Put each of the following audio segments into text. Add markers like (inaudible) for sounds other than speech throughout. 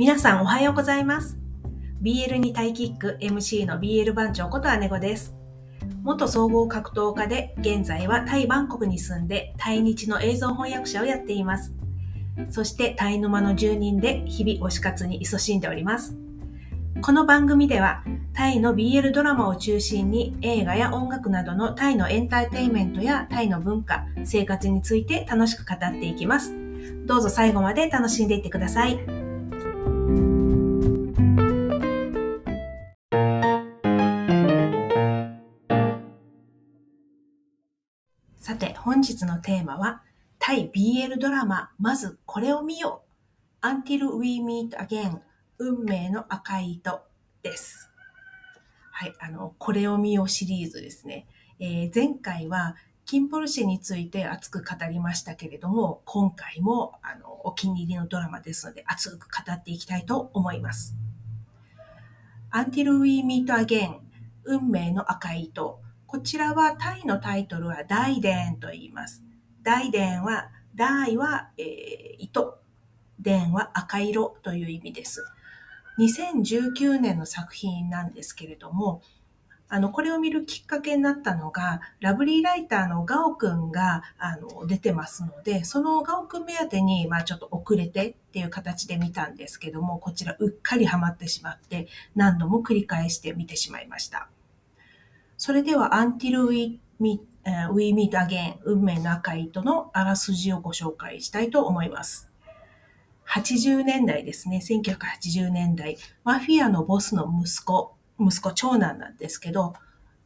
皆さんおはようございます。BL にタイキック MC の BL 番長こと姉子です。元総合格闘家で現在はタイバンコクに住んでタイ日の映像翻訳者をやっています。そしてタイ沼の住人で日々推し活に勤しんでおります。この番組ではタイの BL ドラマを中心に映画や音楽などのタイのエンターテインメントやタイの文化、生活について楽しく語っていきます。どうぞ最後まで楽しんでいってください。さて、本日のテーマは、タイ BL ドラマ、まずこれを見よう Until We Meet Again 運命の赤い糸です。はい、あの、これを見ようシリーズですね。えー前回は、キンポルシェについて熱く語りましたけれども、今回もあのお気に入りのドラマですので、熱く語っていきたいと思います。Until We Meet Again 運命の赤い糸。こちらはタイのタイトルは大伝と言います。大伝は、大は、えー糸、伝は赤色という意味です。2019年の作品なんですけれども、あの、これを見るきっかけになったのが、ラブリーライターのガオくんが、あの、出てますので、そのガオくん目当てに、まあちょっと遅れてっていう形で見たんですけども、こちらうっかりハマってしまって、何度も繰り返して見てしまいました。それでは、Until We Meet, えー We Meet Again 運命の赤い糸のあらすじをご紹介したいと思います。80年代ですね。1980年代。マフィアのボスの息子、息子長男なんですけど、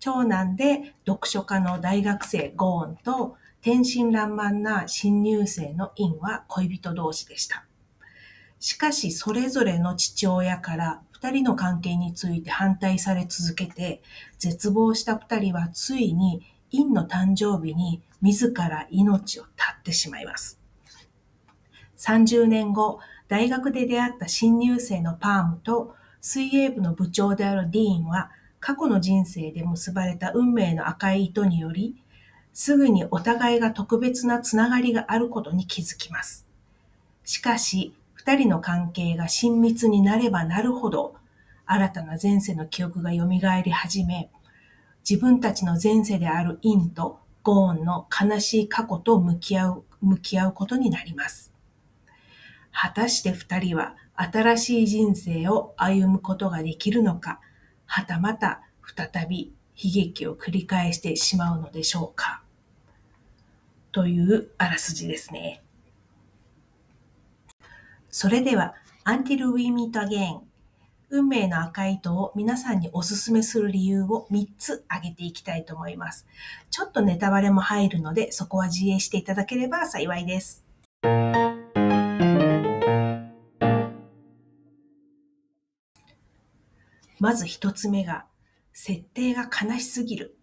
長男で読書家の大学生ゴーンと天真爛漫な新入生のインは恋人同士でした。しかし、それぞれの父親から二人の関係について反対され続けて、絶望した二人はついにインの誕生日に自ら命を絶ってしまいます。30年後、大学で出会った新入生のパームと水泳部の部長であるディーンは過去の人生で結ばれた運命の赤い糸により、すぐにお互いが特別なつながりがあることに気づきます。しかし、二人の関係が親密になればなるほど、新たな前世の記憶が蘇り始め、自分たちの前世であるインとゴーンの悲しい過去と向き合う、向き合うことになります。果たして二人は新しい人生を歩むことができるのか、はたまた再び悲劇を繰り返してしまうのでしょうか。というあらすじですね。それでは、Until We Meet Again 運命の赤い糸を皆さんにおすすめする理由を3つ挙げていきたいと思います。ちょっとネタバレも入るので、そこは自衛していただければ幸いです。まず一つ目が、設定が悲しすぎる。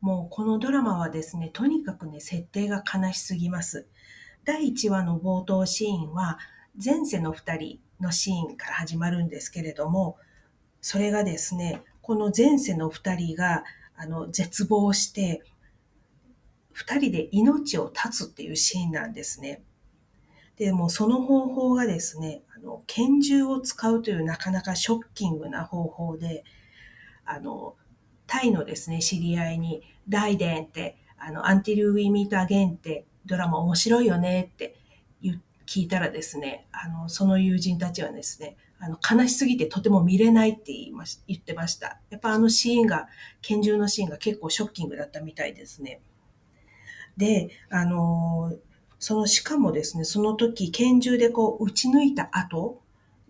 もうこのドラマはですね、とにかくね、設定が悲しすぎます。第1話の冒頭シーンは、前世の2人のシーンから始まるんですけれども、それがですね、この前世の2人があの絶望して、2人で命を絶つっていうシーンなんですね。でもその方法がですね、あの拳銃を使うというなかなかショッキングな方法で、あの、タイのですね、知り合いに、ダイデンって、あの、Until We Meet Again ってドラマ面白いよねって聞いたらですね、あの、その友人たちはですね、あの、悲しすぎてとても見れないって言いまし言ってました。やっぱあのシーンが、拳銃のシーンが結構ショッキングだったみたいですね。で、あの、その、しかもですね、その時、拳銃でこう、撃ち抜いた跡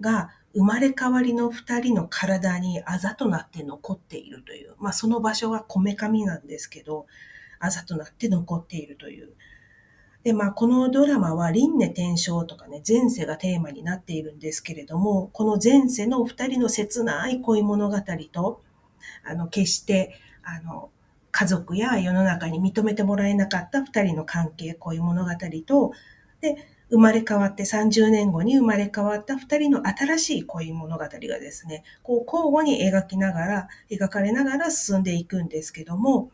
が、生まれ変わりの二人の体にあざとなって残っているという、まあその場所がこめかみなんですけど、あざとなって残っているという。で、まあこのドラマは輪廻転生とかね、前世がテーマになっているんですけれども、この前世の二人の切ない恋物語と、あの、決して、あの、家族や世の中に認めてもらえなかった二人の関係、恋物語と、で、生まれ変わって30年後に生まれ変わった二人の新しい恋物語がですね、こう交互に描きながら、描かれながら進んでいくんですけども、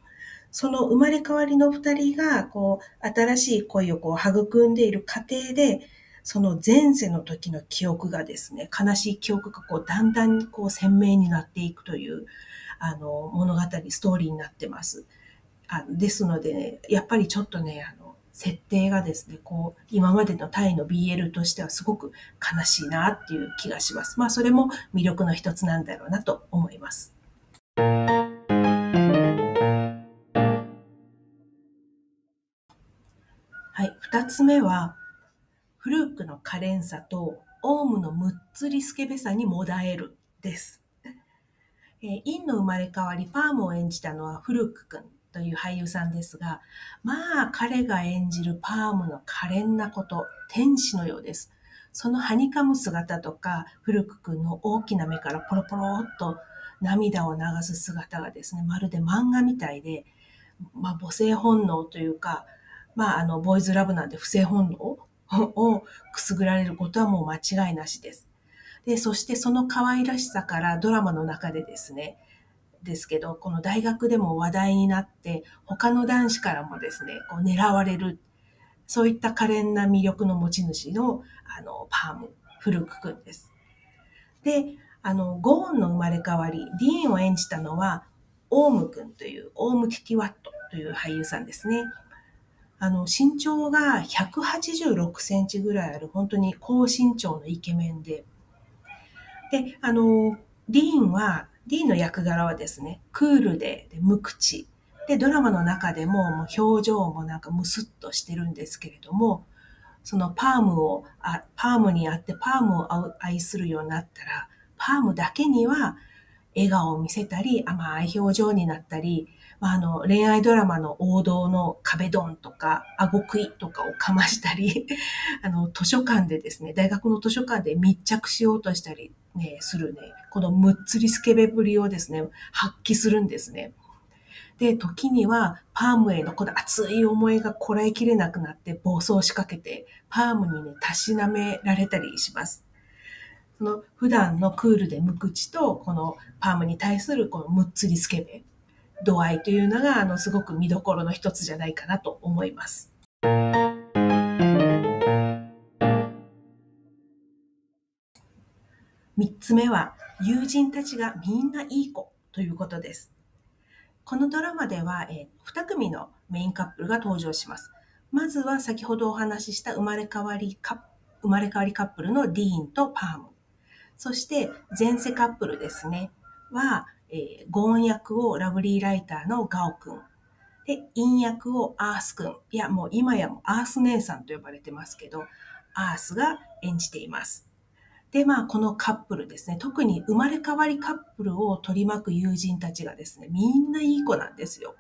その生まれ変わりの二人が、こう、新しい恋をこう育んでいる過程で、その前世の時の記憶がですね、悲しい記憶がこう、だんだんこう鮮明になっていくという、あの、物語、ストーリーになってます。あですので、ね、やっぱりちょっとね、あの、設定がですね、こう、今までのタイの BL としてはすごく悲しいなっていう気がします。まあ、それも魅力の一つなんだろうなと思います。はい。二つ目は、フルークの可憐さと、オウムのむっつりスケベさにもだえるです。え、インの生まれ変わり、パームを演じたのはフルーク君という俳優さんですが、まあ彼が演じるパームの可憐なこと、天使のようです。そのはにかむ姿とか、フルク君の大きな目からポロポロっと涙を流す姿がですね、まるで漫画みたいで、まあ母性本能というか、まあ、あの、ボーイズラブなんで不正本能を (laughs) くすぐられることはもう間違いなしです。で、そしてその可愛らしさからドラマの中でですね、ですけど、この大学でも話題になって、他の男子からもですね、こう狙われる、そういった可憐な魅力の持ち主の、あの、パーム、フルク君です。で、あの、ゴーンの生まれ変わり、ディーンを演じたのは、オーム君という、オーム・キティワットという俳優さんですね。あの、身長が186センチぐらいある、本当に高身長のイケメンで。で、あの、ディーンは、ディーンの役柄はですね、クールで、で無口。で、ドラマの中でももう表情もなんかムスッとしてるんですけれども、そのパームを、あパームにあってパームを愛するようになったら、パームだけには笑顔を見せたり、甘い表情になったり、あ、の、恋愛ドラマの王道の壁ドンとか、顎食いとかをかましたり、(laughs) あの、図書館でですね、大学の図書館で密着しようとしたり、ね、するね、このむっつりスケベぶりをですね、発揮するんですね。で、時にはパームへのこの熱い思いがこらえきれなくなって暴走しかけて、パームにね、たしなめられたりします。その普段のクールで無口と、このパームに対するこのむっつりスケベ。度合いというのが、あの、すごく見どころの一つじゃないかなと思います。三つ目は、友人たちがみんないい子ということです。このドラマでは、えー、2組のメインカップルが登場します。まずは先ほどお話しした生まれ変わりカ生まれ変わりカップルのディーンとパーム。そして前世カップルですね。は、えー、ゴーン役をラブリーライターのガオくん。で、イン役をアースくん。いや、もう今やもアース姉さんと呼ばれてますけど、アースが演じています。で、まあ、このカップルですね。特に生まれ変わりカップルを取り巻く友人たちがですね、みんないい子なんですよ。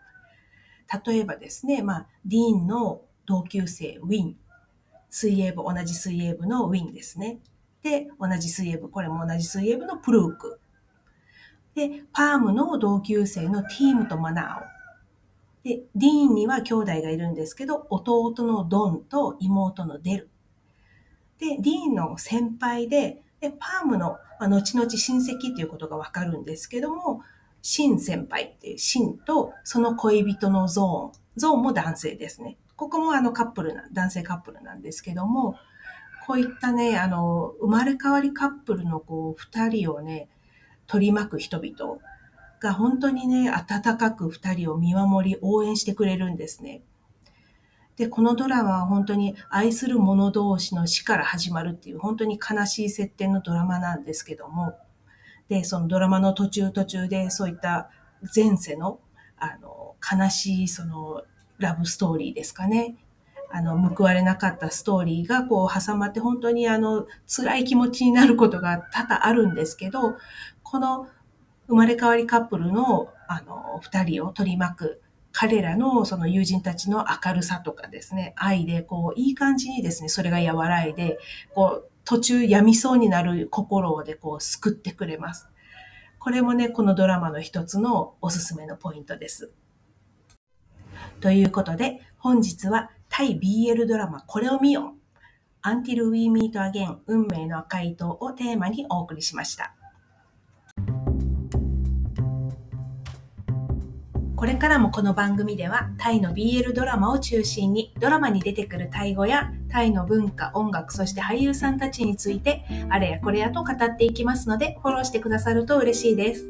例えばですね、まあ、ディーンの同級生、ウィン。水泳部、同じ水泳部のウィンですね。で、同じ水泳部、これも同じ水泳部のプルーク。で、パームの同級生のティームとマナーをで、ディーンには兄弟がいるんですけど、弟のドンと妹のデル。で、ディーンの先輩で、でパームの、まあ、後々親戚ということがわかるんですけども、シン先輩っていうシンとその恋人のゾーン。ゾーンも男性ですね。ここもあのカップルな、男性カップルなんですけども、こういったね、あの、生まれ変わりカップルのこう、二人をね、取り巻く人々が本当にね、温かく二人を見守り応援してくれるんですね。で、このドラマは本当に愛する者同士の死から始まるっていう本当に悲しい設定のドラマなんですけども、で、そのドラマの途中途中でそういった前世の、あの、悲しいそのラブストーリーですかね。あの、報われなかったストーリーがこう挟まって本当にあの、辛い気持ちになることが多々あるんですけど、この生まれ変わりカップルの、あの、二人を取り巻く、彼らのその友人たちの明るさとかですね、愛で、こう、いい感じにですね、それが和らいで、こう、途中病みそうになる心をで、こう、救ってくれます。これもね、このドラマの一つのおすすめのポイントです。ということで、本日は対 BL ドラマこれを見よう Until We Meet Again 運命の赤い糸をテーマにお送りしました。これからもこの番組ではタイの BL ドラマを中心にドラマに出てくるタイ語やタイの文化、音楽、そして俳優さんたちについてあれやこれやと語っていきますのでフォローしてくださると嬉しいです。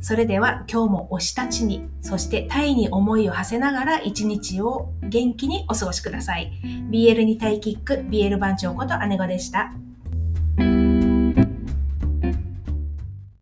それでは今日も推したちに、そしてタイに思いを馳せながら一日を元気にお過ごしください。BL にタイキック、BL 番長こと姉子でした。